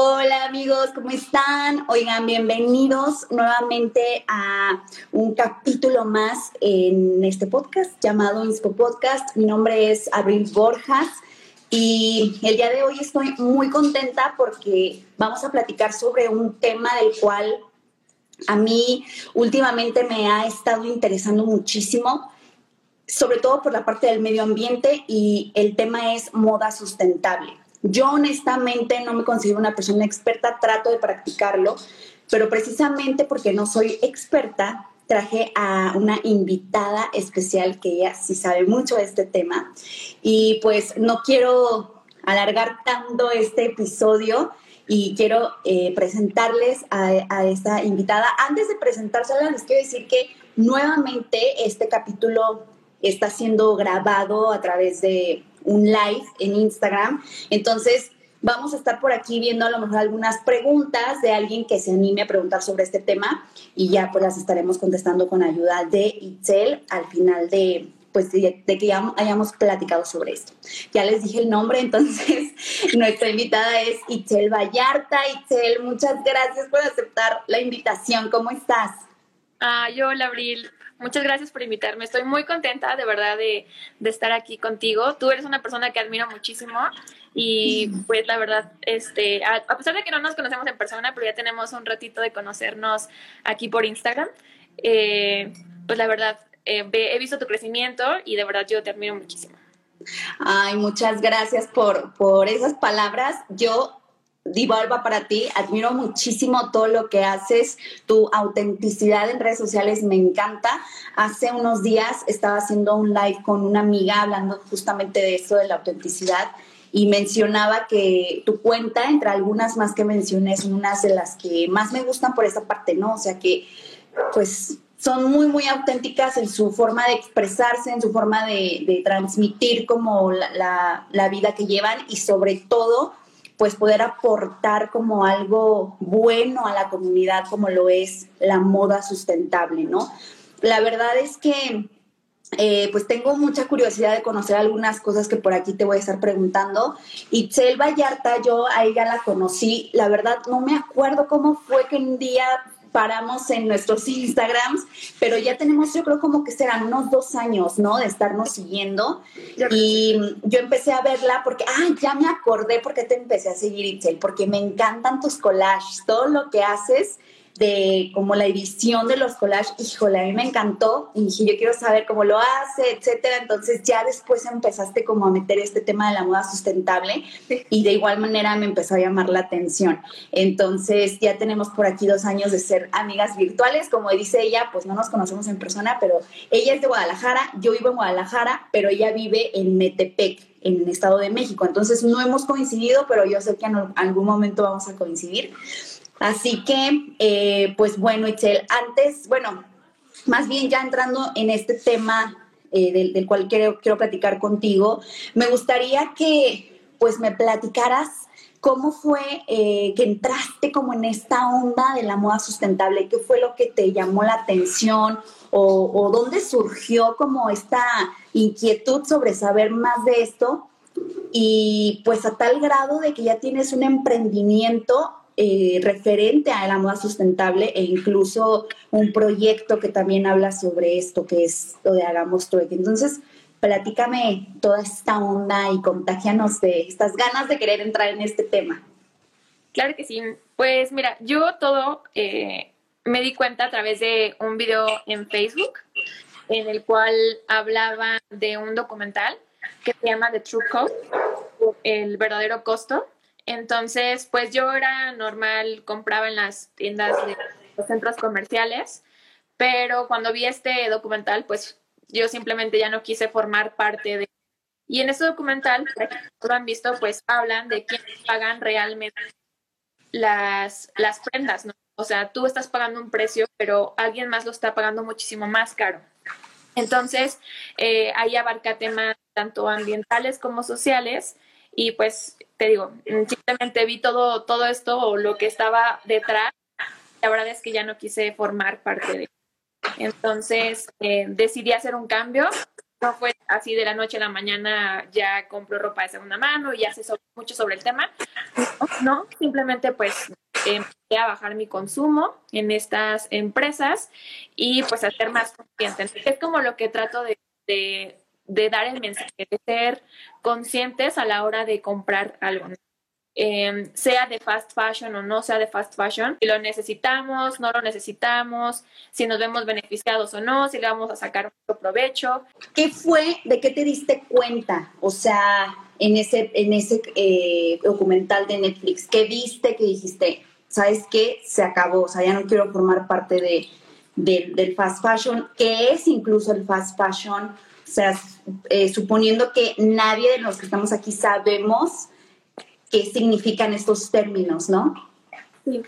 Hola amigos, ¿cómo están? Oigan, bienvenidos nuevamente a un capítulo más en este podcast llamado Inspo Podcast. Mi nombre es Abril Borjas y el día de hoy estoy muy contenta porque vamos a platicar sobre un tema del cual a mí últimamente me ha estado interesando muchísimo, sobre todo por la parte del medio ambiente y el tema es moda sustentable. Yo honestamente no me considero una persona experta, trato de practicarlo, pero precisamente porque no soy experta, traje a una invitada especial que ella sí sabe mucho de este tema. Y pues no quiero alargar tanto este episodio y quiero eh, presentarles a, a, esta invitada. Antes de presentársela, les quiero decir que nuevamente este capítulo está siendo grabado a través de un live en Instagram. Entonces, vamos a estar por aquí viendo a lo mejor algunas preguntas de alguien que se anime a preguntar sobre este tema y ya pues las estaremos contestando con ayuda de Itzel al final de pues de, que ya hayamos platicado sobre esto. Ya les dije el nombre, entonces nuestra invitada es Itzel Vallarta. Itzel, muchas gracias por aceptar la invitación. ¿Cómo estás? Ah, yo, Abril. Muchas gracias por invitarme. Estoy muy contenta de verdad de, estar aquí contigo. Tú eres una persona que admiro muchísimo y pues la verdad, este, a, pesar de que no nos conocemos en persona, pero ya tenemos un ratito de conocernos aquí por Instagram, eh, pues la verdad, eh, he visto tu crecimiento y de verdad yo te admiro muchísimo. Ay, muchas gracias por, por esas palabras. Yo Divalva para ti. Admiro muchísimo todo lo que haces. Tu autenticidad en redes sociales me encanta. Hace unos días estaba haciendo un live con una amiga hablando justamente de eso, de la autenticidad. Y mencionaba que tu cuenta, entre algunas más que mencioné, son unas de las que más me gustan por esa parte, ¿no? O sea que, pues, son muy, muy auténticas en su forma de expresarse, en su forma de, transmitir como la, la vida que llevan y sobre todo pues poder aportar como algo bueno a la comunidad como lo es la moda sustentable, ¿no? La verdad es que eh, pues tengo mucha curiosidad de conocer algunas cosas que por aquí te voy a estar preguntando. Itzel Vallarta, yo a ella la conocí, la verdad no me acuerdo cómo fue que un día paramos en nuestros Instagrams, pero ya tenemos, yo creo como que serán unos dos años, ¿no? De estarnos siguiendo. Y yo empecé a verla porque, ah, ya me acordé porque te empecé a seguir, Itzel, porque me encantan tus collages, todo lo que haces de como la edición de los collages, híjole, a mí me encantó y dije, yo quiero saber cómo lo hace, etcétera. Entonces ya después empezaste como a meter este tema de la moda sustentable y de igual manera me empezó a llamar la atención. Entonces ya tenemos por aquí dos años de ser amigas virtuales, como dice ella, pues no nos conocemos en persona, pero ella es de Guadalajara, yo vivo en Guadalajara, pero ella vive en Metepec, en el Estado de México. Entonces no hemos coincidido, pero yo sé que en algún momento vamos a coincidir. Así que, eh, pues bueno, Itzel, antes, bueno, más bien ya entrando en este tema eh, del, cual quiero, quiero platicar contigo, me gustaría que pues me platicaras cómo fue eh, que entraste como en esta onda de la moda sustentable, qué fue lo que te llamó la atención o, o dónde surgió como esta inquietud sobre saber más de esto. Y pues a tal grado de que ya tienes un emprendimiento eh, referente a la moda sustentable e incluso un proyecto que también habla sobre esto, que es lo de Hagamos Trueque. Entonces, platícame toda esta onda y contagianos de estas ganas de querer entrar en este tema. Claro que sí. Pues mira, yo todo eh, me di cuenta a través de un video en Facebook en el cual hablaba de un documental que se llama The True Cost, el verdadero costo, entonces, pues yo era normal, compraba en las tiendas de los centros comerciales, pero cuando vi este documental, pues yo simplemente ya no quise formar parte de... Y en este documental, lo han visto, pues hablan de quién pagan realmente las, las prendas, ¿no? O sea, tú estás pagando un precio, pero alguien más lo está pagando muchísimo más caro. Entonces, eh, ahí abarca temas tanto ambientales como sociales y pues te digo, simplemente vi todo, todo esto o lo que estaba detrás. La verdad es que ya no quise formar parte de. Entonces eh, decidí hacer un cambio. No fue así de la noche a la mañana ya compro ropa de segunda mano y ya sé mucho sobre el tema. No, simplemente pues empecé a bajar mi consumo en estas empresas y pues a ser más consciente. es como lo que trato de, de, dar el mensaje, de ser conscientes a la hora de comprar algo. Em, sea de fast fashion o no sea de fast fashion, si lo necesitamos, no lo necesitamos, si nos vemos beneficiados o no, si le vamos a sacar mucho provecho. ¿Qué fue, de qué te diste cuenta? O sea, en ese, en ese eh, documental de Netflix, ¿qué viste que dijiste? ¿Sabes qué? Se acabó, o sea, ya no quiero formar parte de, del fast fashion. ¿Qué es incluso el fast fashion? O sea, eh, suponiendo que nadie de los que estamos aquí sabemos qué significan estos términos, ¿no? Sí,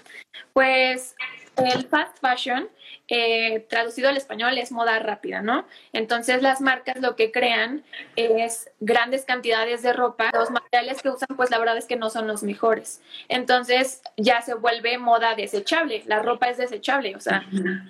pues el fast fashion, eh, traducido al español, es moda rápida, ¿no? Entonces las marcas lo que crean es grandes cantidades de ropa. Los materiales que usan, pues la verdad es que no son los mejores. Entonces ya se vuelve moda desechable. La ropa es desechable, o sea,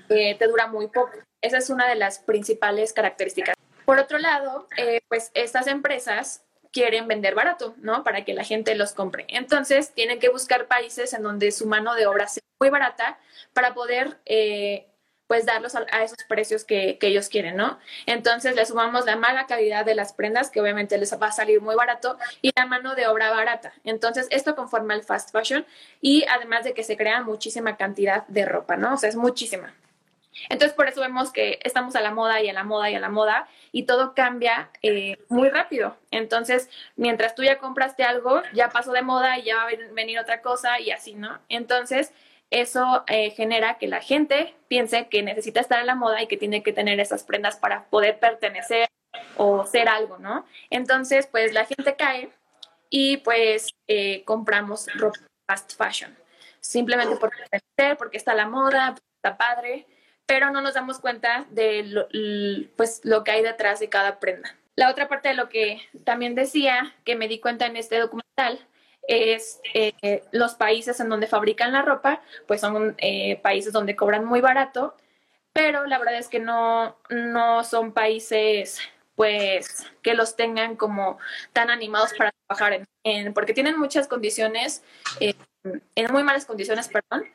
eh, te dura muy poco. Esa es una de las principales características. Por otro lado, eh, pues estas empresas quieren vender barato, ¿no? Para que la gente los compre. Entonces, tienen que buscar países en donde su mano de obra sea muy barata para poder, eh, pues, darlos a, esos precios que, ellos quieren, ¿no? Entonces, le sumamos la mala calidad de las prendas, que obviamente les va a salir muy barato, y la mano de obra barata. Entonces, esto conforma el fast fashion y además de que se crea muchísima cantidad de ropa, ¿no? O sea, es muchísima. Entonces, por eso vemos que estamos a la moda y a la moda y a la moda y todo cambia eh, muy rápido. Entonces, mientras tú ya compraste algo, ya pasó de moda y ya va a venir otra cosa y así, ¿no? Entonces, eso eh, genera que la gente piense que necesita estar a la moda y que tiene que tener esas prendas para poder pertenecer o ser algo, ¿no? Entonces, pues la gente cae y pues eh, compramos ropa fast fashion. Simplemente por pertenecer, porque está a la moda, está padre pero no nos damos cuenta de lo, pues, lo que hay detrás de cada prenda. La otra parte de lo que también decía, que me di cuenta en este documental, es eh, los países en donde fabrican la ropa, pues son eh, países donde cobran muy barato, pero la verdad es que no, no son países pues que los tengan como tan animados para trabajar en, porque tienen muchas condiciones, eh, en muy malas condiciones, perdón,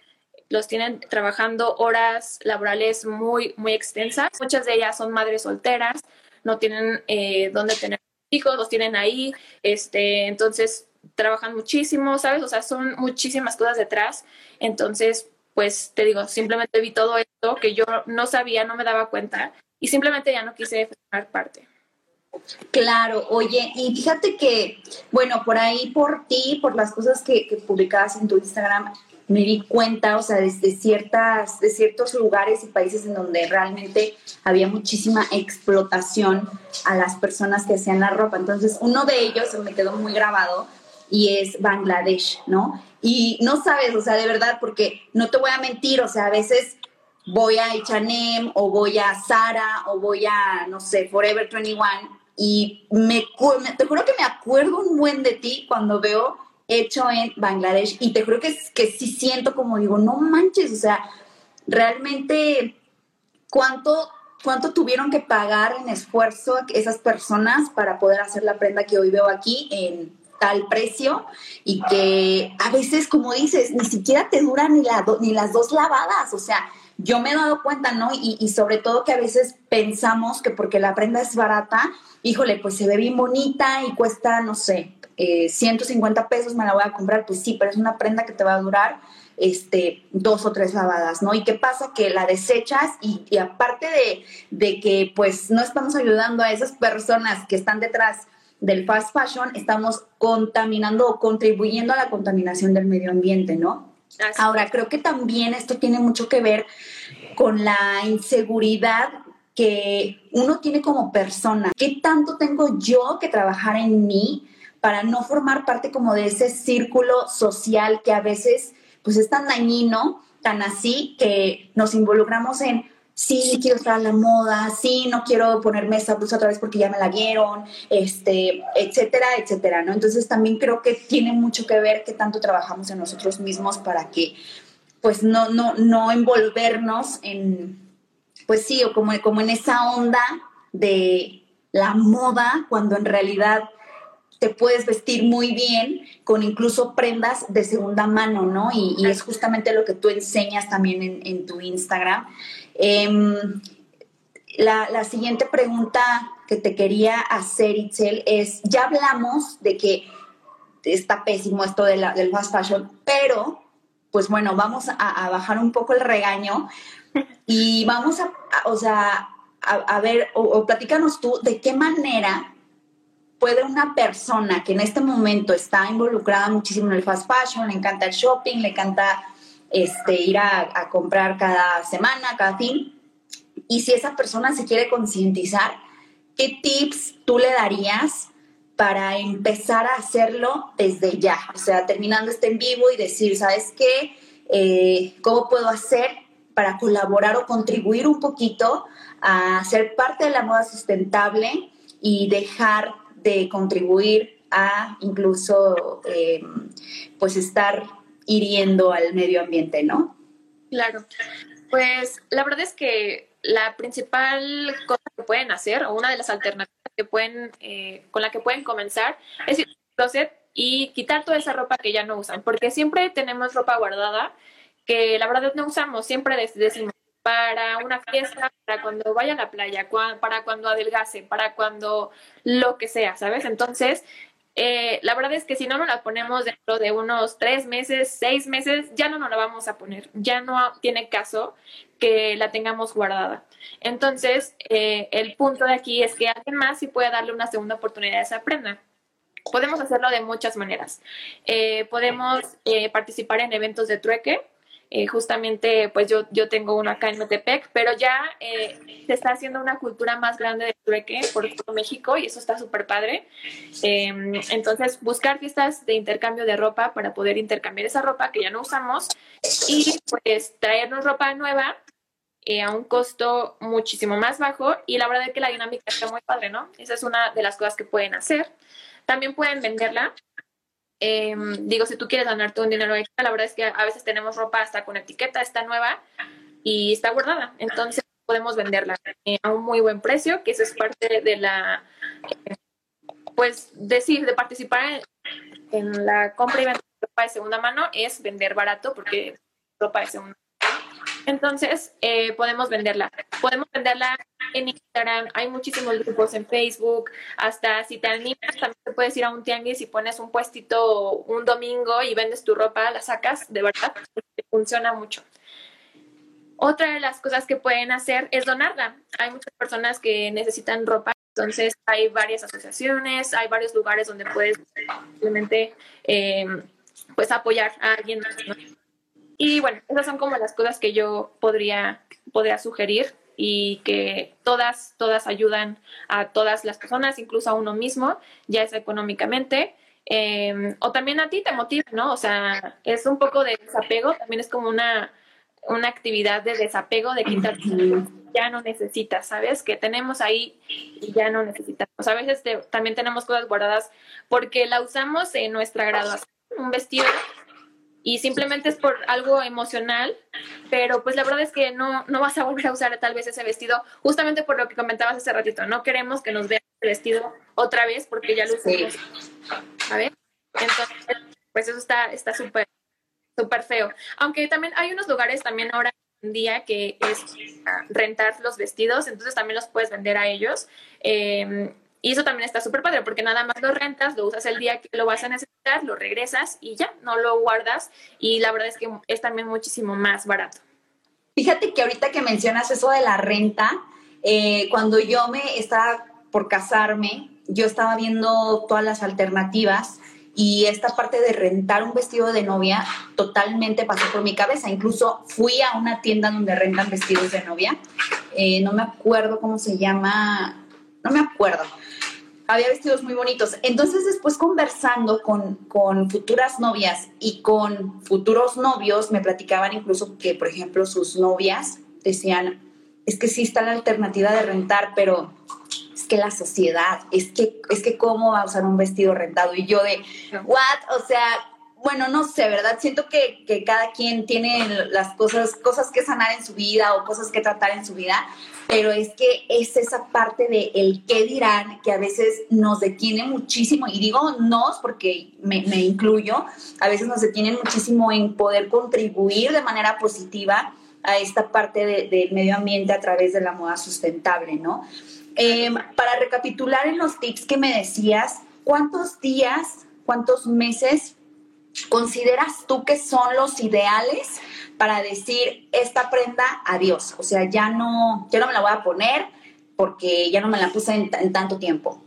los tienen trabajando horas laborales muy, muy extensas. Muchas de ellas son madres solteras, no tienen eh, dónde tener hijos, los tienen ahí, este, entonces trabajan muchísimo, ¿sabes? O sea, son muchísimas cosas detrás. Entonces, pues te digo, simplemente vi todo esto que yo no sabía, no me daba cuenta y simplemente ya no quise formar parte. Claro, oye, y fíjate que, bueno, por ahí, por ti, por las cosas que, que publicabas en tu Instagram, me di cuenta, o sea, desde ciertas, de ciertos lugares y países en donde realmente había muchísima explotación a las personas que hacían la ropa. Entonces, uno de ellos me quedó muy grabado y es Bangladesh, ¿no? Y no sabes, o sea, de verdad, porque no te voy a mentir, o sea, a veces voy a H&M o voy a Zara o voy a, no sé, Forever 21 y me, te juro que me acuerdo un buen de ti cuando veo hecho en Bangladesh y te juro que, que sí siento como digo, no manches, o sea, realmente cuánto, cuánto tuvieron que pagar en esfuerzo esas personas para poder hacer la prenda que hoy veo aquí en tal precio y que a veces, como dices, ni siquiera te duran ni, la ni las dos lavadas, o sea, yo me he dado cuenta, ¿no? Y, y, sobre todo que a veces pensamos que porque la prenda es barata, híjole, pues se ve bien bonita y cuesta, no sé, 150 eh, pesos me la voy a comprar, pues sí, pero es una prenda que te va a durar este, dos o tres lavadas, ¿no? ¿Y qué pasa? Que la desechas y, aparte de, de, que pues no estamos ayudando a esas personas que están detrás del fast fashion, estamos contaminando o contribuyendo a la contaminación del medio ambiente, ¿no? Ahora, creo que también esto tiene mucho que ver con la inseguridad que uno tiene como persona. ¿Qué tanto tengo yo que trabajar en mí para no formar parte como de ese círculo social que a veces pues es tan dañino, tan así, que nos involucramos en, sí, quiero estar a la moda, sí, no quiero ponerme esa blusa otra vez porque ya me la vieron, este, etcétera, etcétera, ¿no? Entonces también creo que tiene mucho que ver que tanto trabajamos en nosotros mismos para que pues no, no, no envolvernos en, pues sí, o como, como en esa onda de la moda cuando en realidad te puedes vestir muy bien con incluso prendas de segunda mano, ¿no? Y, es justamente lo que tú enseñas también en, tu Instagram. Em, la, siguiente pregunta que te quería hacer, Itzel, es, ya hablamos de que está pésimo esto de la, del fast fashion, pero, pues bueno, vamos a, bajar un poco el regaño y vamos a, o sea, a, ver, o, o platícanos tú de qué manera puede una persona que en este momento está involucrada muchísimo en el fast fashion, le encanta el shopping, le encanta este, ir a, comprar cada semana, cada fin, y si esa persona se quiere concientizar, ¿qué tips tú le darías para empezar a hacerlo desde ya? O sea, terminando este en vivo y decir, ¿sabes qué? Eh, ¿Cómo puedo hacer para colaborar o contribuir un poquito a ser parte de la moda sustentable y dejar de contribuir a incluso eh, pues estar hiriendo al medio ambiente, ¿no? Claro. Pues la verdad es que la principal cosa que pueden hacer, o una de las alternativas que pueden, eh, con la que pueden comenzar, es ir al closet y quitar toda esa ropa que ya no usan, porque siempre tenemos ropa guardada que la verdad no usamos, siempre decimos para una fiesta, para cuando vaya a la playa, para cuando adelgace, para cuando lo que sea, ¿sabes? Entonces, eh, la verdad es que si no nos la ponemos dentro de unos tres meses, seis meses, ya no nos la vamos a poner, ya no tiene caso que la tengamos guardada. Entonces, eh, el punto de aquí es que alguien más sí puede darle una segunda oportunidad a esa prenda. Podemos hacerlo de muchas maneras. Eh, podemos participar en eventos de trueque, eh, justamente, pues yo, yo tengo uno acá en Metepec, pero ya eh, se está haciendo una cultura más grande de trueque por todo México y eso está súper padre. Em, entonces, buscar fiestas de intercambio de ropa para poder intercambiar esa ropa que ya no usamos y pues traernos ropa nueva eh, a un costo muchísimo más bajo y la verdad es que la dinámica está muy padre, ¿no? Esa es una de las cosas que pueden hacer. También pueden venderla Em, digo, si tú quieres ganarte un dinero extra, la verdad es que a veces tenemos ropa hasta con etiqueta, está nueva y está guardada. Entonces podemos venderla eh, a un muy buen precio, que eso es parte de la, eh, pues decir, de participar en, la compra y venta de ropa de segunda mano es vender barato porque ropa de segunda entonces, eh, podemos venderla. Podemos venderla en Instagram, hay muchísimos grupos en Facebook, hasta si te animas, también te puedes ir a un tianguis y pones un puestito un domingo y vendes tu ropa, la sacas, de verdad, funciona mucho. Otra de las cosas que pueden hacer es donarla. Hay muchas personas que necesitan ropa, entonces hay varias asociaciones, hay varios lugares donde puedes simplemente eh, pues apoyar a alguien. Y bueno, esas son como las cosas que yo podría, podría sugerir y que todas, todas ayudan a todas las personas, incluso a uno mismo, ya es económicamente. Em, o también a ti te motiva, ¿no? O sea, es un poco de desapego, también es como una, una actividad de desapego, de quitar ya no necesitas, ¿sabes? Que tenemos ahí y ya no necesitamos. A veces también tenemos cosas guardadas porque la usamos en nuestra graduación, un vestido y simplemente es por algo emocional, pero pues la verdad es que no, no vas a volver a usar tal vez ese vestido, justamente por lo que comentabas hace ratito, no queremos que nos vean el vestido otra vez porque ya lo usamos. A ver, entonces, pues eso está está súper súper feo. Aunque también hay unos lugares también ahora en día que es rentar los vestidos, entonces también los puedes vender a ellos. Eh, y eso también está súper padre porque nada más lo rentas, lo usas el día que lo vas a necesitar, lo regresas y ya, no lo guardas. Y la verdad es que es también muchísimo más barato. Fíjate que ahorita que mencionas eso de la renta, eh, cuando yo me estaba por casarme, yo estaba viendo todas las alternativas y esta parte de rentar un vestido de novia totalmente pasó por mi cabeza. Incluso fui a una tienda donde rentan vestidos de novia. Eh, no me acuerdo cómo se llama, no me acuerdo, había vestidos muy bonitos. Entonces después conversando con, con, futuras novias y con futuros novios, me platicaban incluso que, por ejemplo, sus novias decían, es que sí está la alternativa de rentar, pero es que la sociedad, es que, es que cómo va a usar un vestido rentado. Y yo de, what? O sea, bueno, no sé, ¿verdad? Siento que, que, cada quien tiene las cosas, cosas que sanar en su vida o cosas que tratar en su vida, pero es que es esa parte de el qué dirán que a veces nos detiene muchísimo, y digo nos porque me, incluyo, a veces nos detienen muchísimo en poder contribuir de manera positiva a esta parte del de medio ambiente a través de la moda sustentable, ¿no? Eh, para recapitular en los tips que me decías, ¿cuántos días, cuántos meses consideras tú que son los ideales para decir esta prenda adiós? O sea, ya no, ya no me la voy a poner porque ya no me la puse en, en tanto tiempo.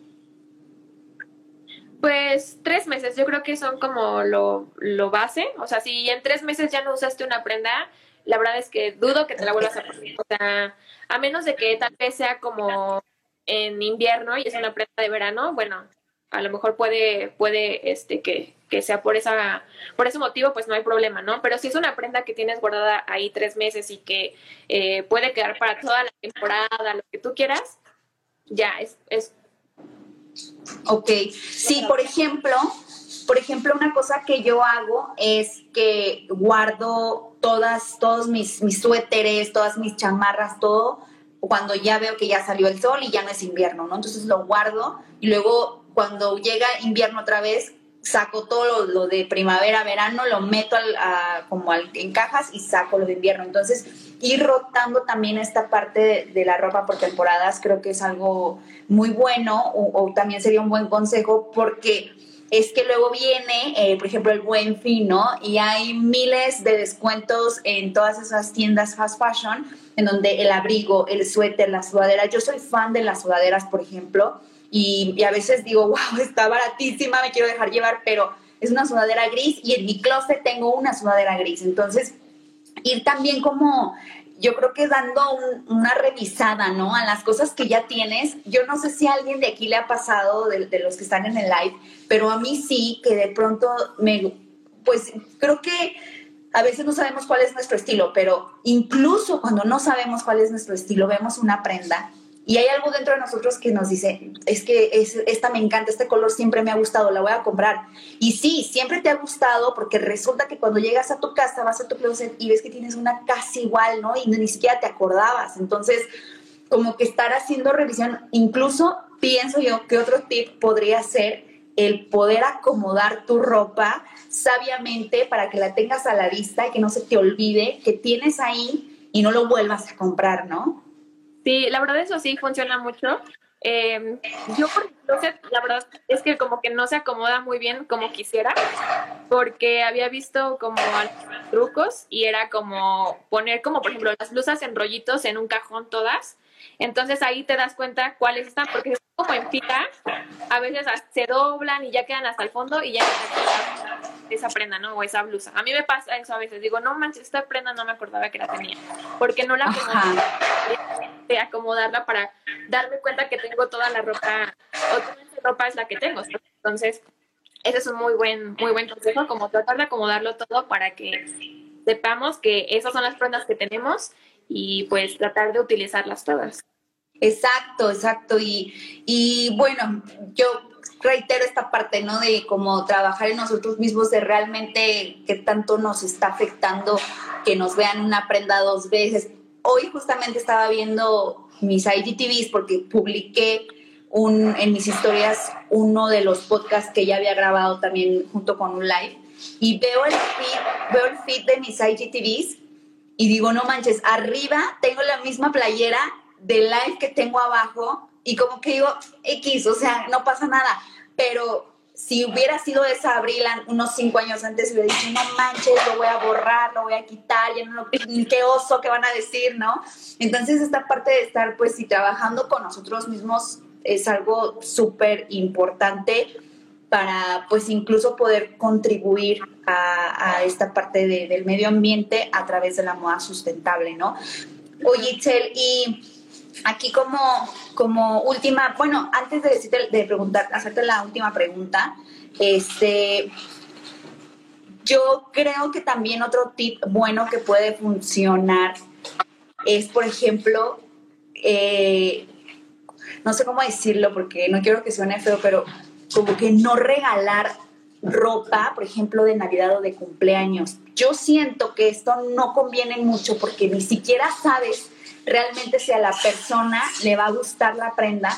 Pues tres meses, yo creo que son como lo, lo, base. O sea, si en tres meses ya no usaste una prenda, la verdad es que dudo que te la vuelvas a poner. O sea, a menos de que tal vez sea como en invierno y es una prenda de verano, bueno, a lo mejor puede, puede, este, que, que sea por esa, por ese motivo, pues no hay problema, ¿no? Pero si es una prenda que tienes guardada ahí tres meses y que eh, puede quedar para toda la temporada, lo que tú quieras, ya es, es. Ok. Sí, por ejemplo, por ejemplo, una cosa que yo hago es que guardo todas, todos mis, mis suéteres, todas mis chamarras, todo cuando ya veo que ya salió el sol y ya no es invierno, ¿no? Entonces lo guardo y luego cuando llega invierno otra vez, saco todo lo, de primavera, verano, lo meto como en cajas y saco lo de invierno. Entonces, ir rotando también esta parte de, la ropa por temporadas creo que es algo muy bueno o, también sería un buen consejo porque es que luego viene, eh, por ejemplo, el buen fin. Y hay miles de descuentos en todas esas tiendas fast fashion en donde el abrigo, el suéter, la sudadera, yo soy fan de las sudaderas, por ejemplo, y, a veces digo, wow, está baratísima, me quiero dejar llevar, pero es una sudadera gris y en mi closet tengo una sudadera gris. Entonces, ir también como, yo creo que dando una revisada, ¿no? A las cosas que ya tienes. Yo no sé si a alguien de aquí le ha pasado, de, de los que están en el live, pero a mí sí, que de pronto me, pues creo que a veces no sabemos cuál es nuestro estilo, pero incluso cuando no sabemos cuál es nuestro estilo, vemos una prenda y hay algo dentro de nosotros que nos dice, es que es, esta me encanta, este color siempre me ha gustado, la voy a comprar. Y sí, siempre te ha gustado porque resulta que cuando llegas a tu casa, vas a tu closet y ves que tienes una casi igual, ¿no? Y ni siquiera te acordabas. Entonces, como que estar haciendo revisión, incluso pienso yo que otro tip podría ser el poder acomodar tu ropa sabiamente para que la tengas a la vista y que no se te olvide que tienes ahí y no lo vuelvas a comprar, ¿no? Sí, la verdad eso sí funciona mucho. Em, yo por la verdad es que como que no se acomoda muy bien como quisiera, porque había visto como trucos y era como poner como por ejemplo las blusas en rollitos en un cajón todas entonces ahí te das cuenta cuáles están, porque como en fila, a veces se doblan y ya quedan hasta el fondo y ya esa prenda, ¿no? O esa blusa. A mí me pasa eso a veces. Digo, no manches, esta prenda no me acordaba que la tenía. Porque no la acomodé de acomodarla para darme cuenta que tengo toda la ropa, o toda la ropa es la que tengo. Entonces, ese es un muy buen, muy buen consejo, como tratar de acomodarlo todo para que sepamos que esas son las prendas que tenemos y pues tratar de utilizarlas todas. Exacto, exacto. Y, y bueno, yo reitero esta parte, ¿no? De como trabajar en nosotros mismos, de realmente qué tanto nos está afectando que nos vean una prenda dos veces. Hoy justamente estaba viendo mis IGTVs porque publiqué un, en mis historias uno de los podcasts que ya había grabado también junto con un live y veo el feed, veo el feed de mis IGTVs y digo, no manches, arriba tengo la misma playera de live que tengo abajo y como que digo, X, o sea, no pasa nada. Pero si hubiera sido esa Abril unos cinco años antes, hubiera dicho, no manches, lo voy a borrar, lo voy a quitar, ya no lo, qué oso que van a decir, ¿no? Entonces esta parte de estar pues y trabajando con nosotros mismos es algo súper importante para pues incluso poder contribuir a, esta parte del medio ambiente a través de la moda sustentable, ¿no? Oye, Itzel, y aquí como, como última, bueno, antes de decirte, de preguntar, hacerte la última pregunta, este, yo creo que también otro tip bueno que puede funcionar es, por ejemplo, eh, no sé cómo decirlo porque no quiero que suene feo, pero como que no regalar ropa, por ejemplo, de Navidad o de cumpleaños. Yo siento que esto no conviene mucho porque ni siquiera sabes realmente si a la persona le va a gustar la prenda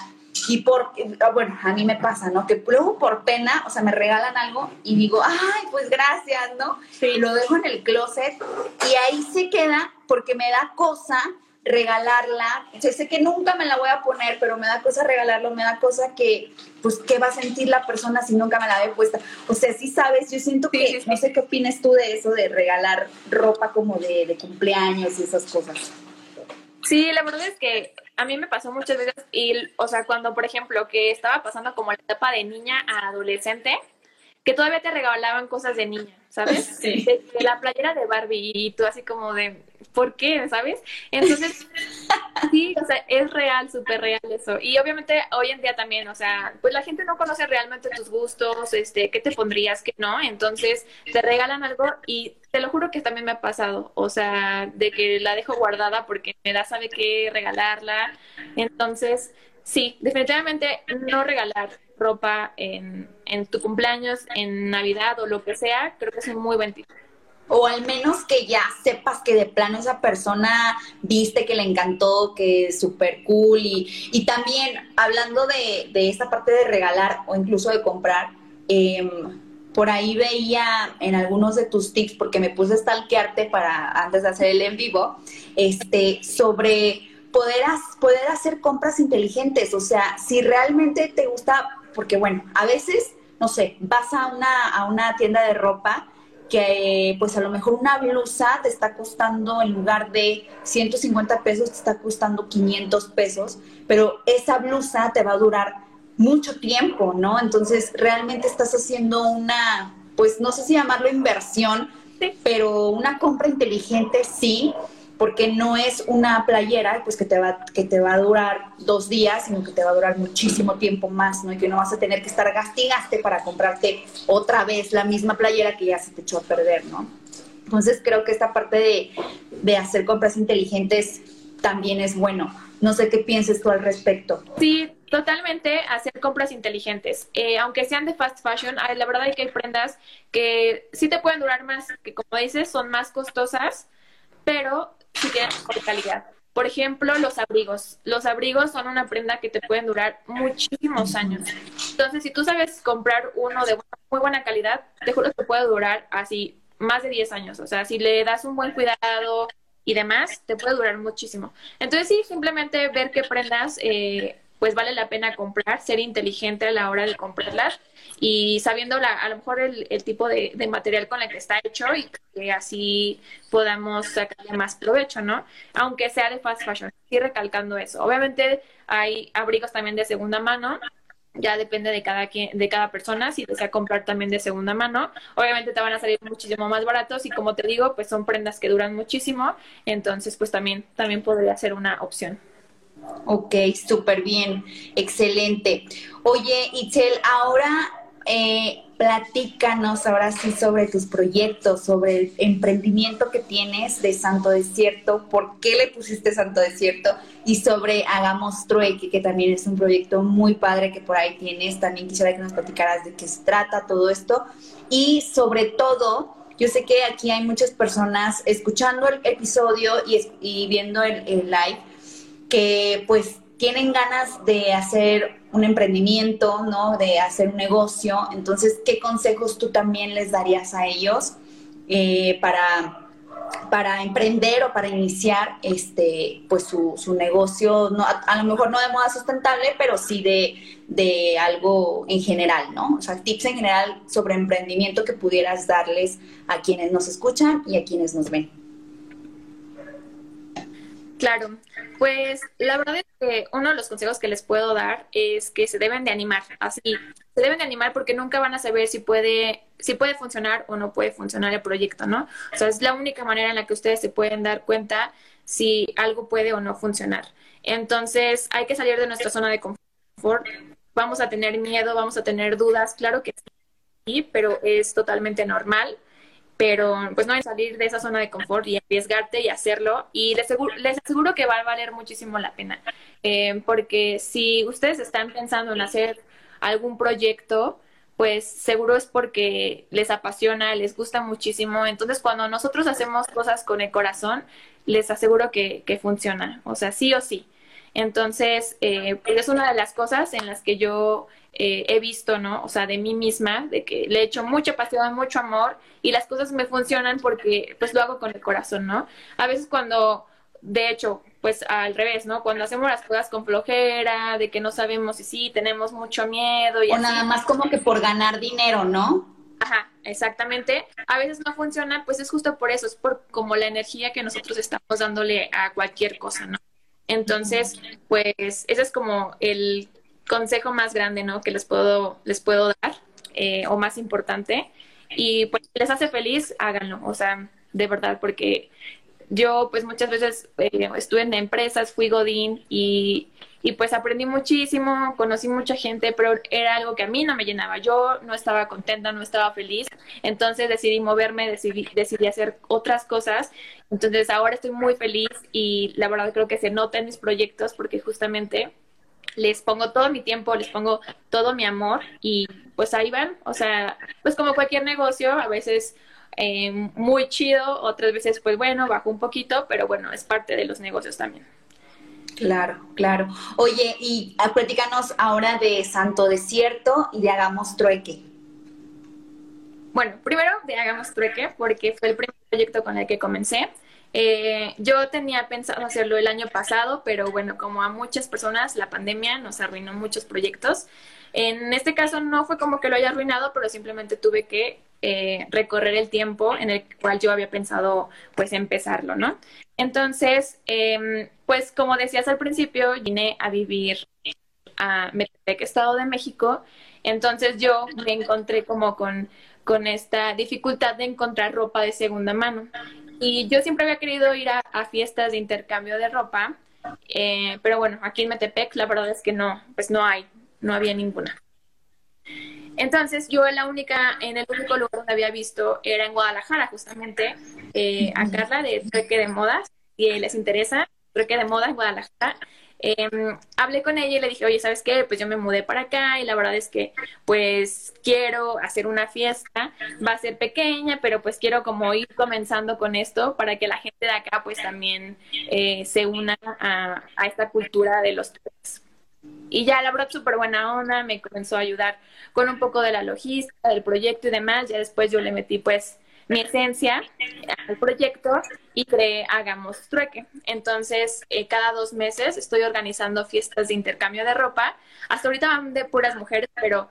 y por, ah, bueno, a mí me pasa, ¿no? Que luego por pena, o sea, me regalan algo y digo, ay, pues gracias, ¿no? Y lo dejo en el closet y ahí se queda porque me da cosa regalarla. O sé que nunca me la voy a poner, pero me da cosa regalarlo, me da cosa que, pues, ¿qué va a sentir la persona si nunca me la ve puesta? O sea, sí sabes, yo siento que, no sé qué opinas tú de eso, de regalar ropa como de, de cumpleaños y esas cosas. Sí, la verdad es que a mí me pasó muchas veces y, o sea, cuando, por ejemplo, que estaba pasando como la etapa de niña a adolescente, que todavía te regalaban cosas de niña, ¿sabes? Sí. De, la playera de Barbie y tú así como de, ¿por qué? ¿Sabes? Entonces, sí, o sea, es real, súper real eso. Y obviamente hoy en día también, o sea, pues la gente no conoce realmente tus gustos, este, qué te pondrías, qué no. Entonces, te regalan algo y te lo juro que también me ha pasado, o sea, de que la dejo guardada porque me da sabe qué regalarla. Entonces, sí, definitivamente no regalar ropa en, en tu cumpleaños, en Navidad o lo que sea, creo que es un muy buen tip o al menos que ya sepas que de plano esa persona viste que le encantó, que es súper cool. Y, y, también hablando de, de, esta parte de regalar o incluso de comprar, eh, por ahí veía en algunos de tus tips, porque me puse a stalkearte para antes de hacer el en vivo, este, sobre poder, poder hacer compras inteligentes. O sea, si realmente te gusta, porque bueno, a veces, no sé, vas a una, a una tienda de ropa que pues a lo mejor una blusa te está costando en lugar de 150 pesos, te está costando 500 pesos, pero esa blusa te va a durar mucho tiempo, ¿no? Entonces, realmente estás haciendo una, pues no sé si llamarlo inversión, pero una compra inteligente sí, porque no es una playera pues que te va que te va a durar dos días, sino que te va a durar muchísimo tiempo más, ¿no? Y que no vas a tener que estar gastigaste para comprarte otra vez la misma playera que ya se te echó a perder, ¿no? Entonces creo que esta parte de, de hacer compras inteligentes también es bueno. No sé qué pienses tú al respecto. Sí, totalmente hacer compras inteligentes. Eh, aunque sean de fast fashion, la verdad es que hay prendas que sí te pueden durar más, que como dices, son más costosas, pero sí tienen mejor calidad. Por ejemplo, los abrigos. Los abrigos son una prenda que te pueden durar muchísimos años. Entonces, si tú sabes comprar uno de muy buena calidad, te juro que puede durar así más de 10 años. O sea, si le das un buen cuidado, y demás, te puede durar muchísimo. Entonces sí, simplemente ver qué prendas eh, pues vale la pena comprar, ser inteligente a la hora de comprarlas y sabiendo la, a lo mejor el, tipo de, material con el que está hecho y que así podamos sacarle más provecho, ¿no? Aunque sea de fast fashion, y recalcando eso. Obviamente hay abrigos también de segunda mano, ya depende de cada de cada persona, si desea comprar también de segunda mano, obviamente te van a salir muchísimo más baratos y como te digo, pues son prendas que duran muchísimo, entonces pues también, también podría ser una opción. Ok, súper bien, excelente. Oye, Itzel, ahora eh, platícanos ahora sí sobre tus proyectos, sobre el emprendimiento que tienes de Santo Desierto, por qué le pusiste Santo Desierto y sobre Hagamos Trueque, que también es un proyecto muy padre que por ahí tienes. También quisiera que nos platicaras de qué se trata todo esto y sobre todo... Yo sé que aquí hay muchas personas escuchando el episodio y, viendo el live que pues tienen ganas de hacer un emprendimiento, ¿no? De hacer un negocio. Entonces, ¿qué consejos tú también les darías a ellos eh, para, para emprender o para iniciar este, pues su, su negocio? No, a, lo mejor no de moda sustentable, pero sí de, de algo en general, ¿no? O sea, tips en general sobre emprendimiento que pudieras darles a quienes nos escuchan y a quienes nos ven. Claro, pues la verdad es que uno de los consejos que les puedo dar es que se deben de animar, así, se deben de animar porque nunca van a saber si puede, si puede funcionar o no puede funcionar el proyecto, ¿no? O sea, es la única manera en la que ustedes se pueden dar cuenta si algo puede o no funcionar. Entonces, hay que salir de nuestra zona de confort. Vamos a tener miedo, vamos a tener dudas, claro que sí, pero es totalmente normal pero pues no hay salir de esa zona de confort y arriesgarte y hacerlo y les aseguro, les aseguro que va a valer muchísimo la pena eh, porque si ustedes están pensando en hacer algún proyecto pues seguro es porque les apasiona, les gusta muchísimo. Entonces, cuando nosotros hacemos cosas con el corazón, les aseguro que, que funciona, o sea, sí o sí. Entonces, eh, pues es una de las cosas en las que yo eh, he visto, ¿no? O sea, de mí misma, de que le echo mucha pasión, mucho amor y las cosas me funcionan porque pues lo hago con el corazón, ¿no? A veces cuando, de hecho, pues al revés, ¿no? Cuando hacemos las cosas con flojera, de que no sabemos si sí, tenemos mucho miedo y o nada más como que por ganar dinero, ¿no? Ajá, exactamente. A veces no funciona, pues es justo por eso, es por como la energía que nosotros estamos dándole a cualquier cosa, ¿no? Entonces, pues ese es como el consejo más grande, ¿no? Que les puedo, les puedo dar, eh, o más importante. Y pues les hace feliz, háganlo, o sea, de verdad, porque yo pues muchas veces eh, estuve en empresas, fui Godín y, y, pues aprendí muchísimo, conocí mucha gente, pero era algo que a mí no me llenaba. Yo no estaba contenta, no estaba feliz, entonces decidí moverme, decidí, decidí hacer otras cosas. Entonces ahora estoy muy feliz y la verdad creo que se nota en mis proyectos porque justamente les pongo todo mi tiempo, les pongo todo mi amor y pues ahí van, o sea, pues como cualquier negocio, a veces eh, muy chido, otras veces pues bueno, bajo un poquito, pero bueno, es parte de los negocios también. Claro, claro. Oye, y ah, platícanos ahora de Santo Desierto y de Hagamos Trueque. Bueno, primero de Hagamos Trueque, porque fue el primer proyecto con el que comencé. Eh, yo tenía pensado hacerlo el año pasado, pero bueno, como a muchas personas, la pandemia nos arruinó muchos proyectos. En este caso no fue como que lo haya arruinado, pero simplemente tuve que eh, recorrer el tiempo en el cual yo había pensado pues empezarlo, ¿no? Entonces, em, pues como decías al principio, vine a vivir a Metepec, Estado de México, entonces yo me encontré como con, con esta dificultad de encontrar ropa de segunda mano. Y yo siempre había querido ir a, fiestas de intercambio de ropa, eh, pero bueno, aquí en Metepec la verdad es que no, pues no hay, no había ninguna. Entonces yo la única, en el único lugar donde había visto era en Guadalajara, justamente, eh, a Carla de Trueque de Modas, si les interesa, Trueque de Modas Guadalajara. Em, hablé con ella y le dije, oye, ¿sabes qué? Pues yo me mudé para acá y la verdad es que pues quiero hacer una fiesta, va a ser pequeña, pero pues quiero como ir comenzando con esto para que la gente de acá pues también eh, se una a, esta cultura de los tres. Y ya la verdad súper buena onda, me comenzó a ayudar con un poco de la logística, del proyecto y demás, ya después yo le metí pues mi esencia al proyecto y creé Hagamos Trueque. Entonces, eh, cada dos meses estoy organizando fiestas de intercambio de ropa. Hasta ahorita van de puras mujeres, pero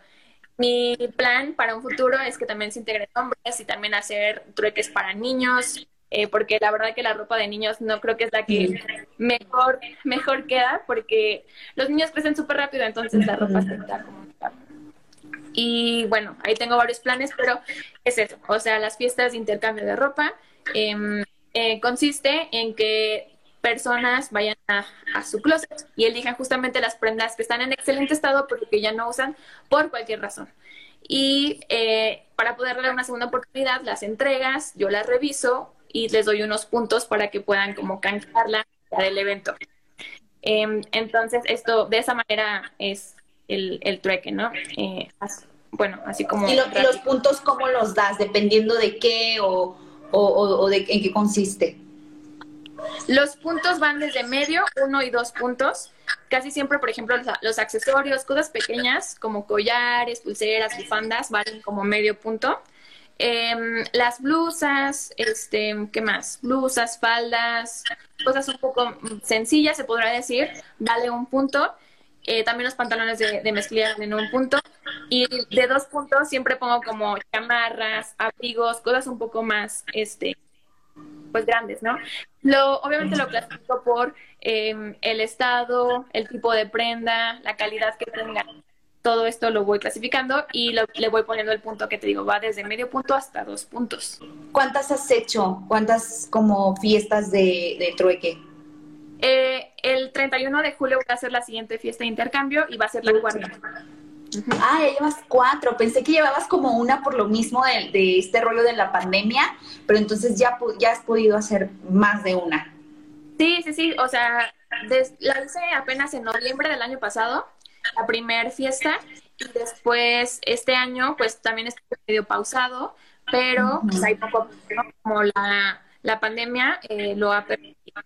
mi plan para un futuro es que también se integren hombres y también hacer trueques para niños, eh, porque la verdad que la ropa de niños no creo que es la que mejor, mejor queda, porque los niños crecen súper rápido, entonces la ropa se queda como y bueno, ahí tengo varios planes, pero es eso. O sea, las fiestas de intercambio de ropa em, eh, consiste en que personas vayan a, su closet y elijan justamente las prendas que están en excelente estado porque ya no usan por cualquier razón. Y eh, para poder darle una segunda oportunidad, las entregas, yo las reviso y les doy unos puntos para que puedan como canjearla del evento. Em, entonces, esto de esa manera es el, el trueque, ¿no? Eh, bueno, así como... ¿Y, los puntos cómo los das? ¿Dependiendo de qué o, o, de en qué consiste? Los puntos van desde medio, uno y dos puntos. Casi siempre, por ejemplo, los, accesorios, cosas pequeñas como collares, pulseras, bufandas, valen como medio punto. Em, las blusas, este, ¿qué más? Blusas, faldas, cosas un poco sencillas, se podrá decir, vale un punto. Eh, también los pantalones de, de mezclilla en un punto. Y de dos puntos siempre pongo como chamarras, abrigos, cosas un poco más, este, pues grandes, ¿no? Lo, obviamente lo clasifico por em, el estado, el tipo de prenda, la calidad que tenga. Todo esto lo voy clasificando y le voy poniendo el punto que te digo, va desde medio punto hasta dos puntos. ¿Cuántas has hecho? ¿Cuántas como fiestas de, de trueque? Eh, el 31 de julio va a ser la siguiente fiesta de intercambio y va a ser la cuarta. Ah, ya llevas cuatro. Pensé que llevabas como una por lo mismo de, este rollo de la pandemia, pero entonces ya, ya has podido hacer más de una. Sí, sí, sí. O sea, la hice apenas en noviembre del año pasado, la primera fiesta, y después este año pues también estuvo medio pausado, pero pues ahí poco como la, la pandemia eh, lo ha permitido.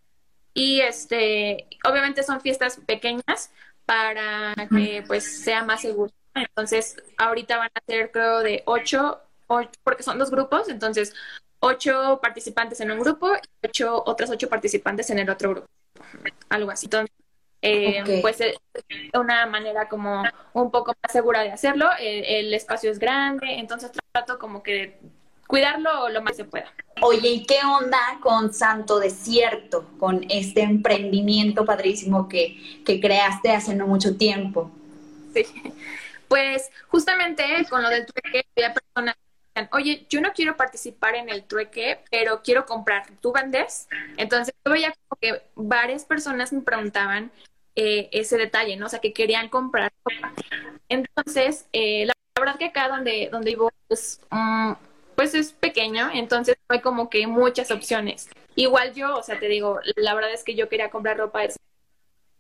Y este, obviamente son fiestas pequeñas para que pues sea más seguro. Entonces, ahorita van a ser creo de ocho, ocho porque son dos grupos, entonces ocho participantes en un grupo y ocho, otras ocho participantes en el otro grupo, algo así. Entonces, eh, pues es una manera como un poco más segura de hacerlo. El, espacio es grande, entonces trato como que cuidarlo lo más que se pueda. Oye, ¿y qué onda con Santo Desierto, con este emprendimiento padrísimo que, que creaste hace no mucho tiempo? Sí, pues justamente con lo del trueque había personas que decían, oye, yo no quiero participar en el trueque, pero quiero comprar, ¿tú vendes? Entonces yo veía como que varias personas me preguntaban eh, ese detalle, ¿no? O sea, que querían comprar. Entonces, eh, la, verdad que acá donde, donde vivo, pues, pues es pequeño, entonces no hay como que muchas opciones. Igual yo, o sea, te digo, la verdad es que yo quería comprar ropa de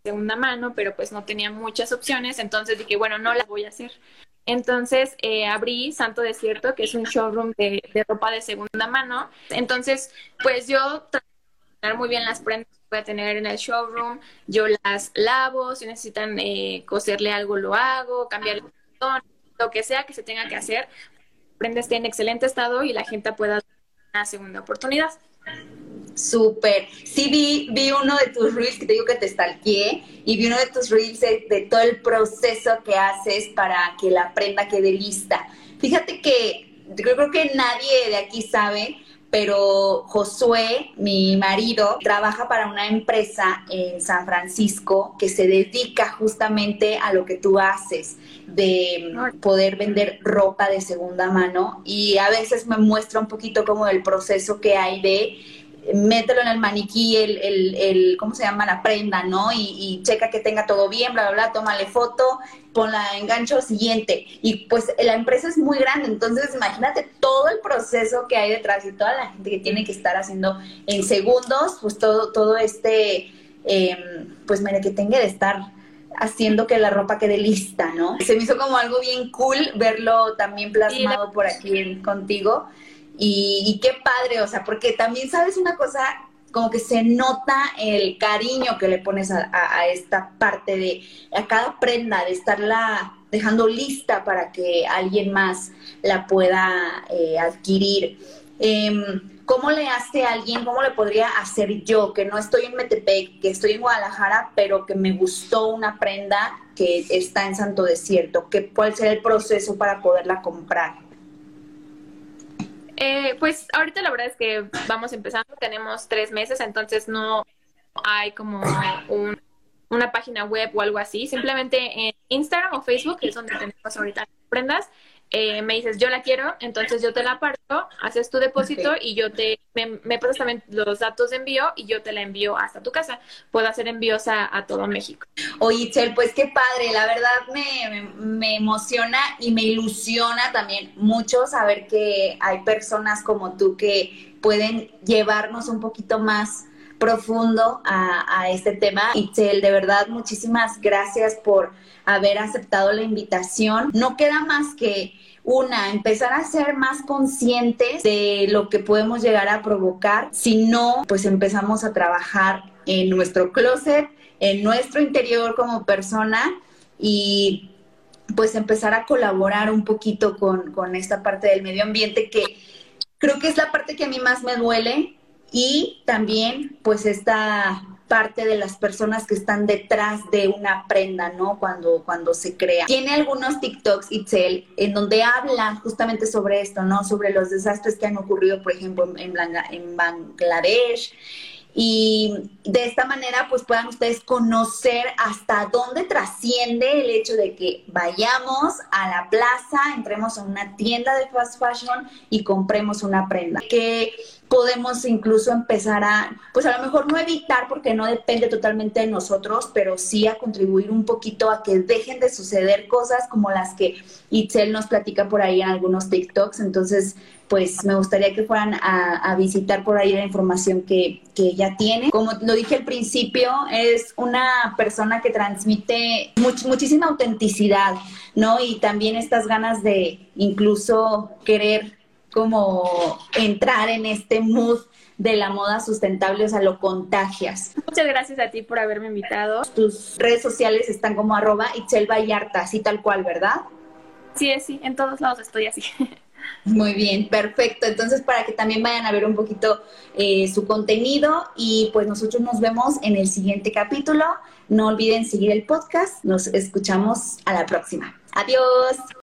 segunda mano, pero pues no tenía muchas opciones, entonces dije, bueno, no la voy a hacer. Entonces eh, abrí Santo Desierto, que es un showroom de, de ropa de segunda mano. Entonces, pues yo muy bien las prendas que voy a tener en el showroom, yo las lavo, si necesitan eh, coserle algo lo hago, cambiar el botón, lo que sea que se tenga que hacer, prenda esté en excelente estado y la gente pueda dar una segunda oportunidad. Súper. Sí, vi, vi uno de tus reels que te digo que te stalkeé y vi uno de tus reels de, de, todo el proceso que haces para que la prenda quede lista. Fíjate que yo creo que nadie de aquí sabe pero Josué, mi marido, trabaja para una empresa en San Francisco que se dedica justamente a lo que tú haces, de poder vender ropa de segunda mano y a veces me muestra un poquito como el proceso que hay de mételo en el maniquí, el, el, el, ¿cómo se llama? La prenda, ¿no? Y, checa que tenga todo bien, bla, bla, bla, tómale foto, ponla en gancho siguiente. Y pues la empresa es muy grande, entonces imagínate todo el proceso que hay detrás y toda la gente que tiene que estar haciendo en segundos, pues todo, todo este, em, pues mire, que tenga de estar haciendo que la ropa quede lista, ¿no? Se me hizo como algo bien cool verlo también plasmado por aquí contigo. Y, qué padre, o sea, porque también sabes una cosa, como que se nota el cariño que le pones a, esta parte de, a cada prenda, de estarla dejando lista para que alguien más la pueda eh, adquirir. Em, ¿Cómo le hace a alguien, cómo le podría hacer yo, que no estoy en Metepec, que estoy en Guadalajara, pero que me gustó una prenda que está en Santo Desierto? ¿Qué, ¿Cuál será el proceso para poderla comprar? Eh, pues ahorita la verdad es que vamos empezando, tenemos tres meses, entonces no hay como una página web o algo así, simplemente en Instagram o Facebook, que es donde tenemos ahorita prendas, eh, me dices, yo la quiero, entonces yo te la parto, haces tu depósito y yo te, me, me pasas también los datos de envío y yo te la envío hasta tu casa. Puedo hacer envíos a, todo México. Oye, Chel, pues qué padre, la verdad me, me, emociona y me ilusiona también mucho saber que hay personas como tú que pueden llevarnos un poquito más profundo a, este tema. Itzel, de verdad, muchísimas gracias por haber aceptado la invitación. No queda más que una, empezar a ser más conscientes de lo que podemos llegar a provocar. Si no, pues empezamos a trabajar en nuestro closet, en nuestro interior como persona y pues empezar a colaborar un poquito con, con esta parte del medio ambiente que creo que es la parte que a mí más me duele y también pues esta parte de las personas que están detrás de una prenda, ¿no? Cuando, cuando se crea. Tiene algunos TikToks, Itzel, en donde hablan justamente sobre esto, ¿no? Sobre los desastres que han ocurrido, por ejemplo, en, en Bangladesh. Y de esta manera, pues puedan ustedes conocer hasta dónde trasciende el hecho de que vayamos a la plaza, entremos a una tienda de fast fashion y compremos una prenda. Que podemos incluso empezar a, pues a lo mejor no evitar porque no depende totalmente de nosotros, pero sí a contribuir un poquito a que dejen de suceder cosas como las que Itzel nos platica por ahí en algunos TikToks. Entonces, pues me gustaría que fueran a, visitar por ahí la información que, que ella tiene. Como lo dije al principio, es una persona que transmite muchísima autenticidad, ¿no? Y también estas ganas de incluso querer como entrar en este mood de la moda sustentable, o sea, lo contagias. Muchas gracias a ti por haberme invitado. Tus redes sociales están como arroba Itzel Vallarta, así tal cual, ¿verdad? Sí, sí, en todos lados estoy así. Muy bien, perfecto. Entonces, para que también vayan a ver un poquito eh, su contenido y pues nosotros nos vemos en el siguiente capítulo. No olviden seguir el podcast. Nos escuchamos a la próxima. Adiós.